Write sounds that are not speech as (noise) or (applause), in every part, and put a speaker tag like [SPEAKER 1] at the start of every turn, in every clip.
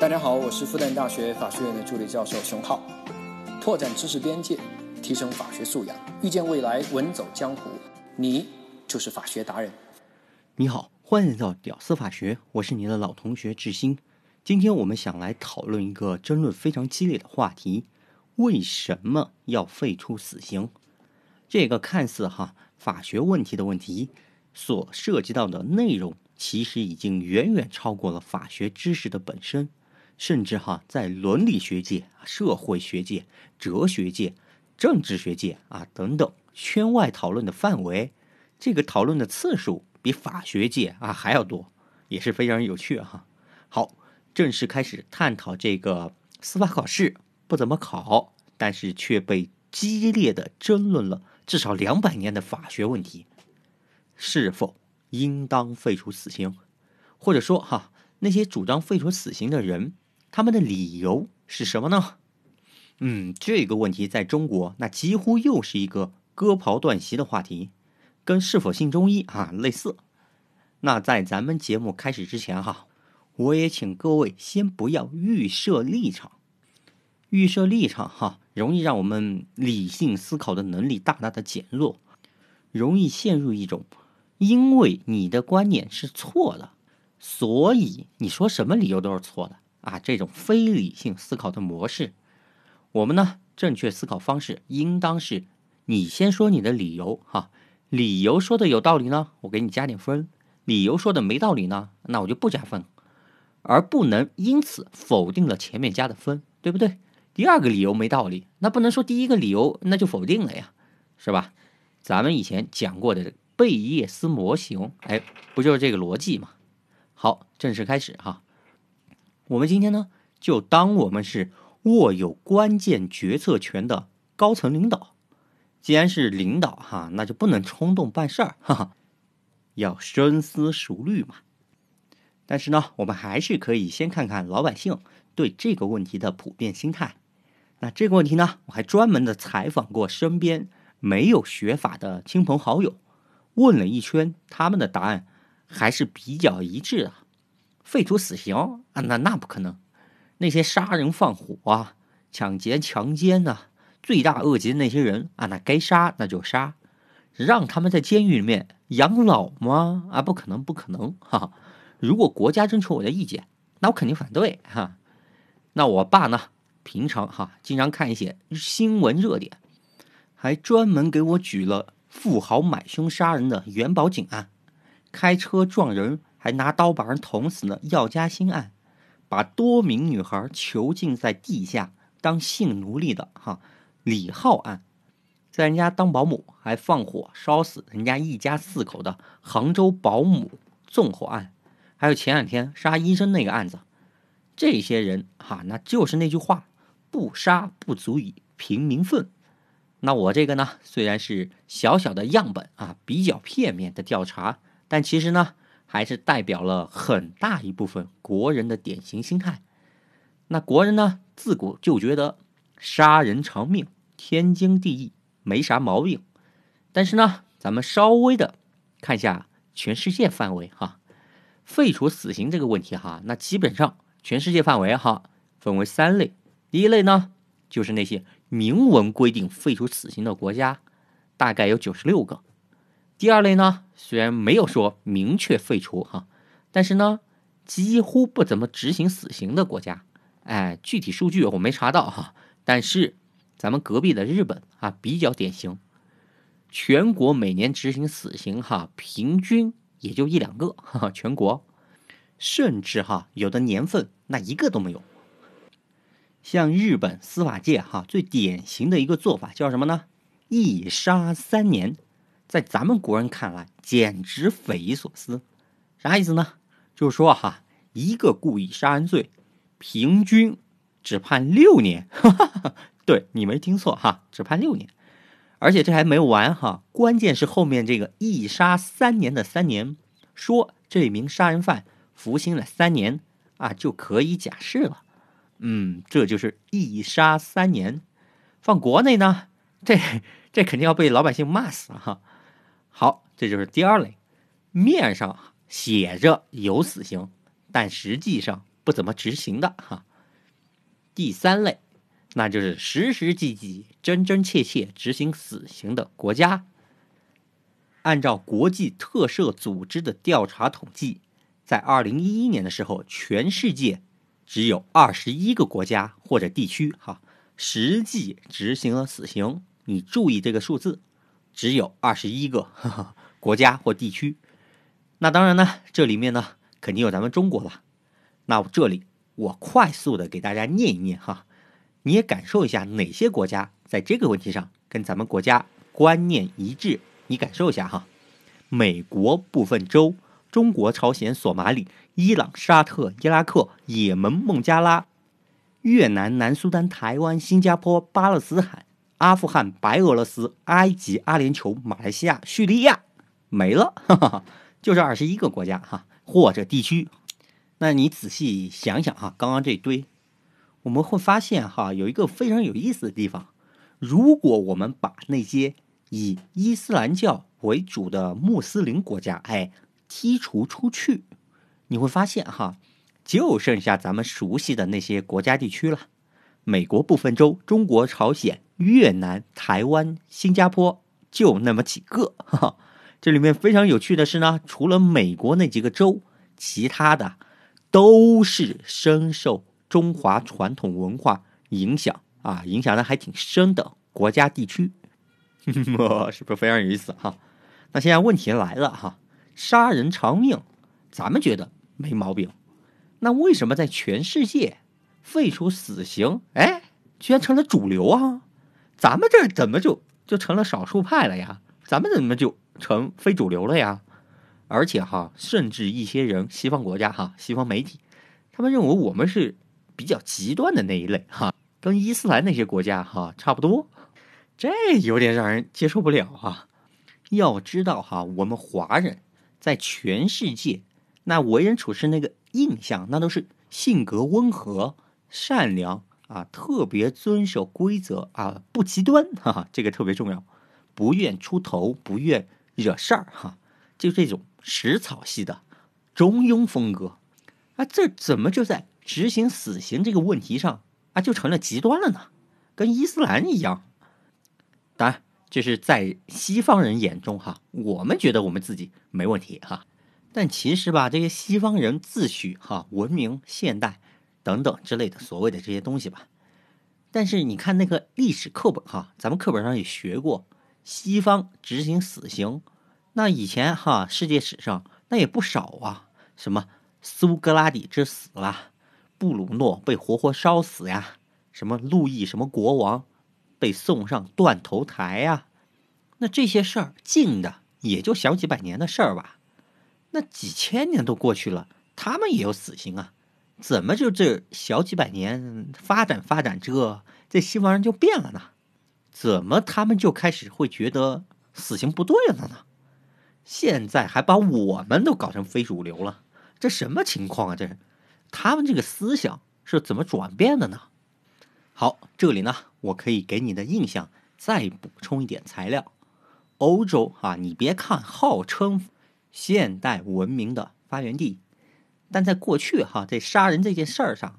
[SPEAKER 1] 大家好，我是复旦大学法学院的助理教授熊浩，拓展知识边界，提升法学素养，遇见未来，稳走江湖。你就是法学达人。
[SPEAKER 2] 你好，欢迎来到屌丝法学，我是你的老同学志新。今天我们想来讨论一个争论非常激烈的话题：为什么要废除死刑？这个看似哈法学问题的问题，所涉及到的内容，其实已经远远超过了法学知识的本身。甚至哈，在伦理学界、社会学界、哲学界、政治学界啊等等圈外讨论的范围，这个讨论的次数比法学界啊还要多，也是非常有趣哈。好，正式开始探讨这个司法考试不怎么考，但是却被激烈的争论了至少两百年的法学问题：是否应当废除死刑？或者说哈，那些主张废除死刑的人。他们的理由是什么呢？嗯，这个问题在中国那几乎又是一个割袍断席的话题，跟是否信中医啊类似。那在咱们节目开始之前哈，我也请各位先不要预设立场，预设立场哈，容易让我们理性思考的能力大大的减弱，容易陷入一种因为你的观念是错的，所以你说什么理由都是错的。啊，这种非理性思考的模式，我们呢，正确思考方式应当是：你先说你的理由，哈，理由说的有道理呢，我给你加点分；理由说的没道理呢，那我就不加分，而不能因此否定了前面加的分，对不对？第二个理由没道理，那不能说第一个理由那就否定了呀，是吧？咱们以前讲过的贝叶斯模型，哎，不就是这个逻辑吗？好，正式开始哈。我们今天呢，就当我们是握有关键决策权的高层领导。既然是领导哈，那就不能冲动办事儿，哈哈，要深思熟虑嘛。但是呢，我们还是可以先看看老百姓对这个问题的普遍心态。那这个问题呢，我还专门的采访过身边没有学法的亲朋好友，问了一圈，他们的答案还是比较一致的。废除死刑啊？那那不可能！那些杀人放火啊、抢劫强奸呐、罪大恶极的那些人啊，那该杀那就杀，让他们在监狱里面养老吗？啊，不可能，不可能！哈，如果国家征求我的意见，那我肯定反对哈。那我爸呢？平常哈经常看一些新闻热点，还专门给我举了富豪买凶杀人的元宝井案，开车撞人。还拿刀把人捅死了，药家鑫案，把多名女孩囚禁在地下当性奴隶的哈李浩案，在人家当保姆还放火烧死人家一家四口的杭州保姆纵火案，还有前两天杀医生那个案子，这些人哈那就是那句话，不杀不足以平民愤。那我这个呢，虽然是小小的样本啊，比较片面的调查，但其实呢。还是代表了很大一部分国人的典型心态。那国人呢，自古就觉得杀人偿命，天经地义，没啥毛病。但是呢，咱们稍微的看一下全世界范围哈，废除死刑这个问题哈，那基本上全世界范围哈分为三类。第一类呢，就是那些明文规定废除死刑的国家，大概有九十六个。第二类呢，虽然没有说明确废除哈，但是呢，几乎不怎么执行死刑的国家，哎，具体数据我没查到哈，但是咱们隔壁的日本啊比较典型，全国每年执行死刑哈，平均也就一两个，哈哈，全国，甚至哈有的年份那一个都没有。像日本司法界哈最典型的一个做法叫什么呢？一杀三年。在咱们国人看来，简直匪夷所思。啥意思呢？就是说哈，一个故意杀人罪，平均只判六年。(laughs) 对你没听错哈，只判六年。而且这还没完哈，关键是后面这个“一杀三年”的三年，说这名杀人犯服刑了三年啊，就可以假释了。嗯，这就是“一杀三年”。放国内呢，这这肯定要被老百姓骂死哈。好，这就是第二类，面上写着有死刑，但实际上不怎么执行的哈。第三类，那就是实实际际、真真切切执行死刑的国家。按照国际特赦组织的调查统计，在二零一一年的时候，全世界只有二十一个国家或者地区哈实际执行了死刑。你注意这个数字，只有二十一个 (laughs) 国家或地区。那当然呢，这里面呢肯定有咱们中国了。那这里我快速的给大家念一念哈，你也感受一下哪些国家在这个问题上跟咱们国家观念一致。你感受一下哈，美国部分州、中国、朝鲜、索马里、伊朗、沙特、伊拉克、也门、孟加拉、越南、南苏丹、台湾、新加坡、巴勒斯坦、阿富汗、白俄罗斯、埃及、阿联酋、马来西亚、叙利亚，没了，哈哈，就这二十一个国家哈或者地区。那你仔细想想哈，刚刚这堆，我们会发现哈，有一个非常有意思的地方，如果我们把那些以伊斯兰教为主的穆斯林国家，哎，剔除出去，你会发现哈，就剩下咱们熟悉的那些国家地区了。美国部分州、中国、朝鲜、越南、台湾、新加坡，就那么几个。哈，(laughs) 这里面非常有趣的是呢，除了美国那几个州，其他的都是深受中华传统文化影响啊，影响的还挺深的国家地区。(laughs) 是不是非常有意思哈？那现在问题来了哈，杀人偿命，咱们觉得没毛病，那为什么在全世界废除死刑，哎，居然成了主流啊？咱们这怎么就就成了少数派了呀？咱们怎么就成非主流了呀？而且哈，甚至一些人，西方国家哈，西方媒体，他们认为我们是比较极端的那一类哈，跟伊斯兰那些国家哈差不多。这有点让人接受不了啊！要知道哈，我们华人在全世界那为人处事那个印象，那都是性格温和、善良啊，特别遵守规则啊，不极端，哈哈，这个特别重要，不愿出头，不愿惹事儿哈，就这种食草系的中庸风格啊，这怎么就在执行死刑这个问题上啊，就成了极端了呢？跟伊斯兰一样。当然，这是在西方人眼中哈，我们觉得我们自己没问题哈，但其实吧，这些西方人自诩哈文明、现代等等之类的所谓的这些东西吧，但是你看那个历史课本哈，咱们课本上也学过，西方执行死刑，那以前哈世界史上那也不少啊，什么苏格拉底之死啦，布鲁诺被活活烧死呀，什么路易什么国王。被送上断头台呀，那这些事儿近的也就小几百年的事儿吧，那几千年都过去了，他们也有死刑啊，怎么就这小几百年发展发展这这西方人就变了呢？怎么他们就开始会觉得死刑不对了呢？现在还把我们都搞成非主流了，这什么情况啊？这他们这个思想是怎么转变的呢？好，这里呢，我可以给你的印象再补充一点材料。欧洲啊，你别看号称现代文明的发源地，但在过去哈，在杀人这件事儿上，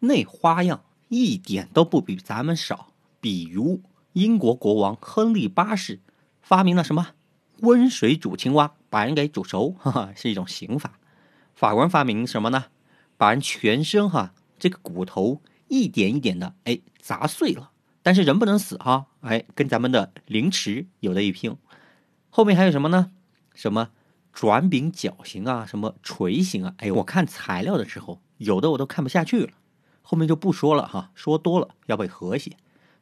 [SPEAKER 2] 那花样一点都不比咱们少。比如英国国王亨利八世发明了什么温水煮青蛙，把人给煮熟，哈哈，是一种刑法。法国人发明什么呢？把人全身哈这个骨头。一点一点的，哎，砸碎了，但是人不能死哈，哎，跟咱们的凌迟有的一拼。后面还有什么呢？什么转柄绞刑啊，什么锤刑啊？哎，我看材料的时候，有的我都看不下去了。后面就不说了哈，说多了要被和谐。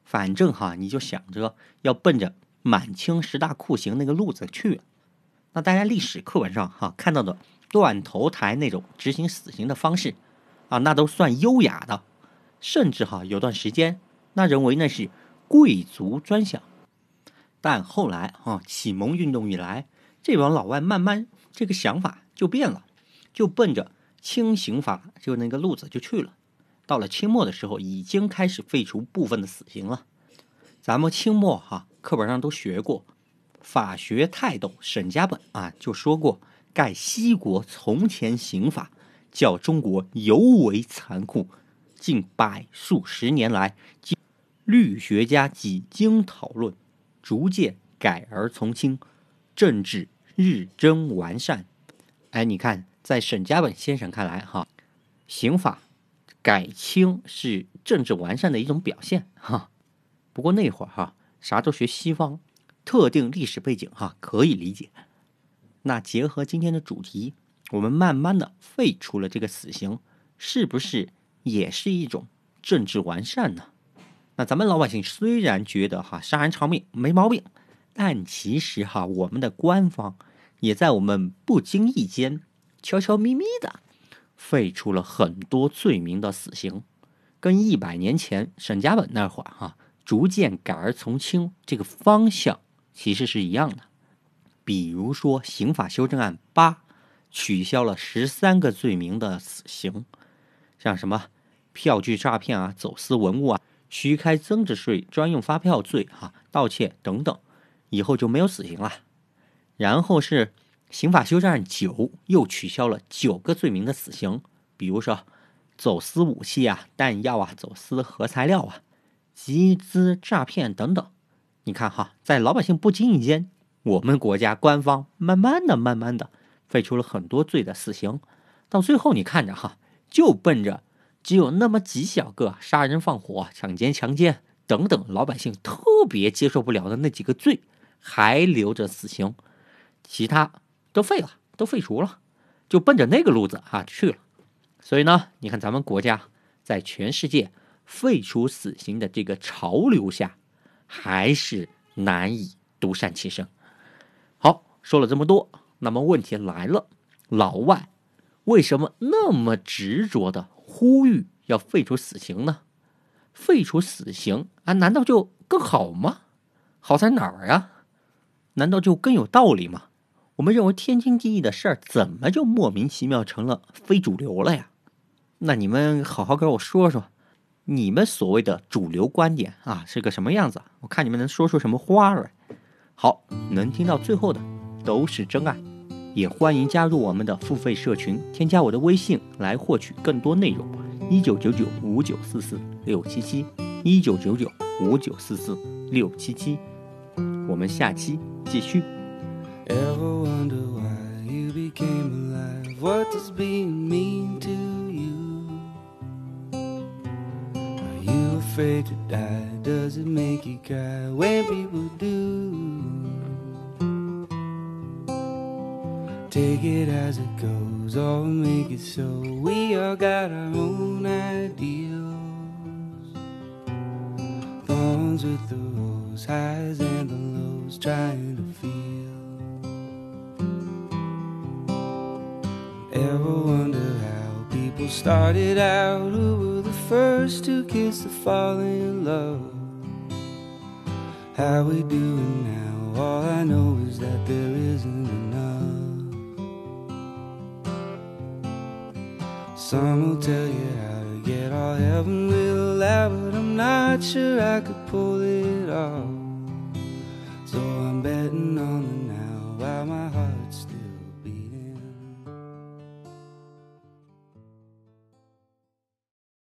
[SPEAKER 2] 反正哈，你就想着要奔着满清十大酷刑那个路子去。那大家历史课本上哈看到的断头台那种执行死刑的方式啊，那都算优雅的。甚至哈有段时间，那认为那是贵族专享，但后来哈启蒙运动以来，这帮老外慢慢这个想法就变了，就奔着轻刑法就那个路子就去了。到了清末的时候，已经开始废除部分的死刑了。咱们清末哈课本上都学过，法学泰斗沈家本啊就说过：盖西国从前刑法叫中国尤为残酷。近百数十年来，律学家几经讨论，逐渐改而从轻，政治日臻完善。哎，你看，在沈家本先生看来，哈，刑法改轻是政治完善的一种表现，哈。不过那会儿，哈，啥都学西方，特定历史背景，哈，可以理解。那结合今天的主题，我们慢慢的废除了这个死刑，是不是？也是一种政治完善呢。那咱们老百姓虽然觉得哈杀人偿命没毛病，但其实哈我们的官方也在我们不经意间悄悄咪咪的废除了很多罪名的死刑，跟一百年前沈家本那会儿哈逐渐改而从轻这个方向其实是一样的。比如说刑法修正案八取消了十三个罪名的死刑。像什么票据诈骗啊、走私文物啊、虚开增值税专用发票罪哈、盗窃等等，以后就没有死刑了。然后是刑法修正案九又取消了九个罪名的死刑，比如说走私武器啊、弹药啊、走私核材料啊、集资诈骗等等。你看哈，在老百姓不经意间，我们国家官方慢慢的、慢慢的废除了很多罪的死刑，到最后你看着哈。就奔着只有那么几小个杀人放火、抢劫强奸等等老百姓特别接受不了的那几个罪，还留着死刑，其他都废了，都废除了，就奔着那个路子啊去了。所以呢，你看咱们国家在全世界废除死刑的这个潮流下，还是难以独善其身。好，说了这么多，那么问题来了，老外。为什么那么执着的呼吁要废除死刑呢？废除死刑啊，难道就更好吗？好在哪儿啊？难道就更有道理吗？我们认为天经地义的事儿，怎么就莫名其妙成了非主流了呀？那你们好好跟我说说，你们所谓的主流观点啊，是个什么样子？我看你们能说出什么花来。好，能听到最后的都是真爱。也欢迎加入我们的付费社群，添加我的微信来获取更多内容。一九九九五九四四六七七，一九九九五九四四六七七，我们下期继续。Take it as it goes, or make it so. We all got our own ideals. Thorns with the rose, highs and the lows, trying to feel. Ever wonder how people started out? Who were the first to kiss the falling in love? How we doing now? All I know is that there isn't enough. Some will tell you how to get all heaven will allow, but I'm not sure I could pull it off.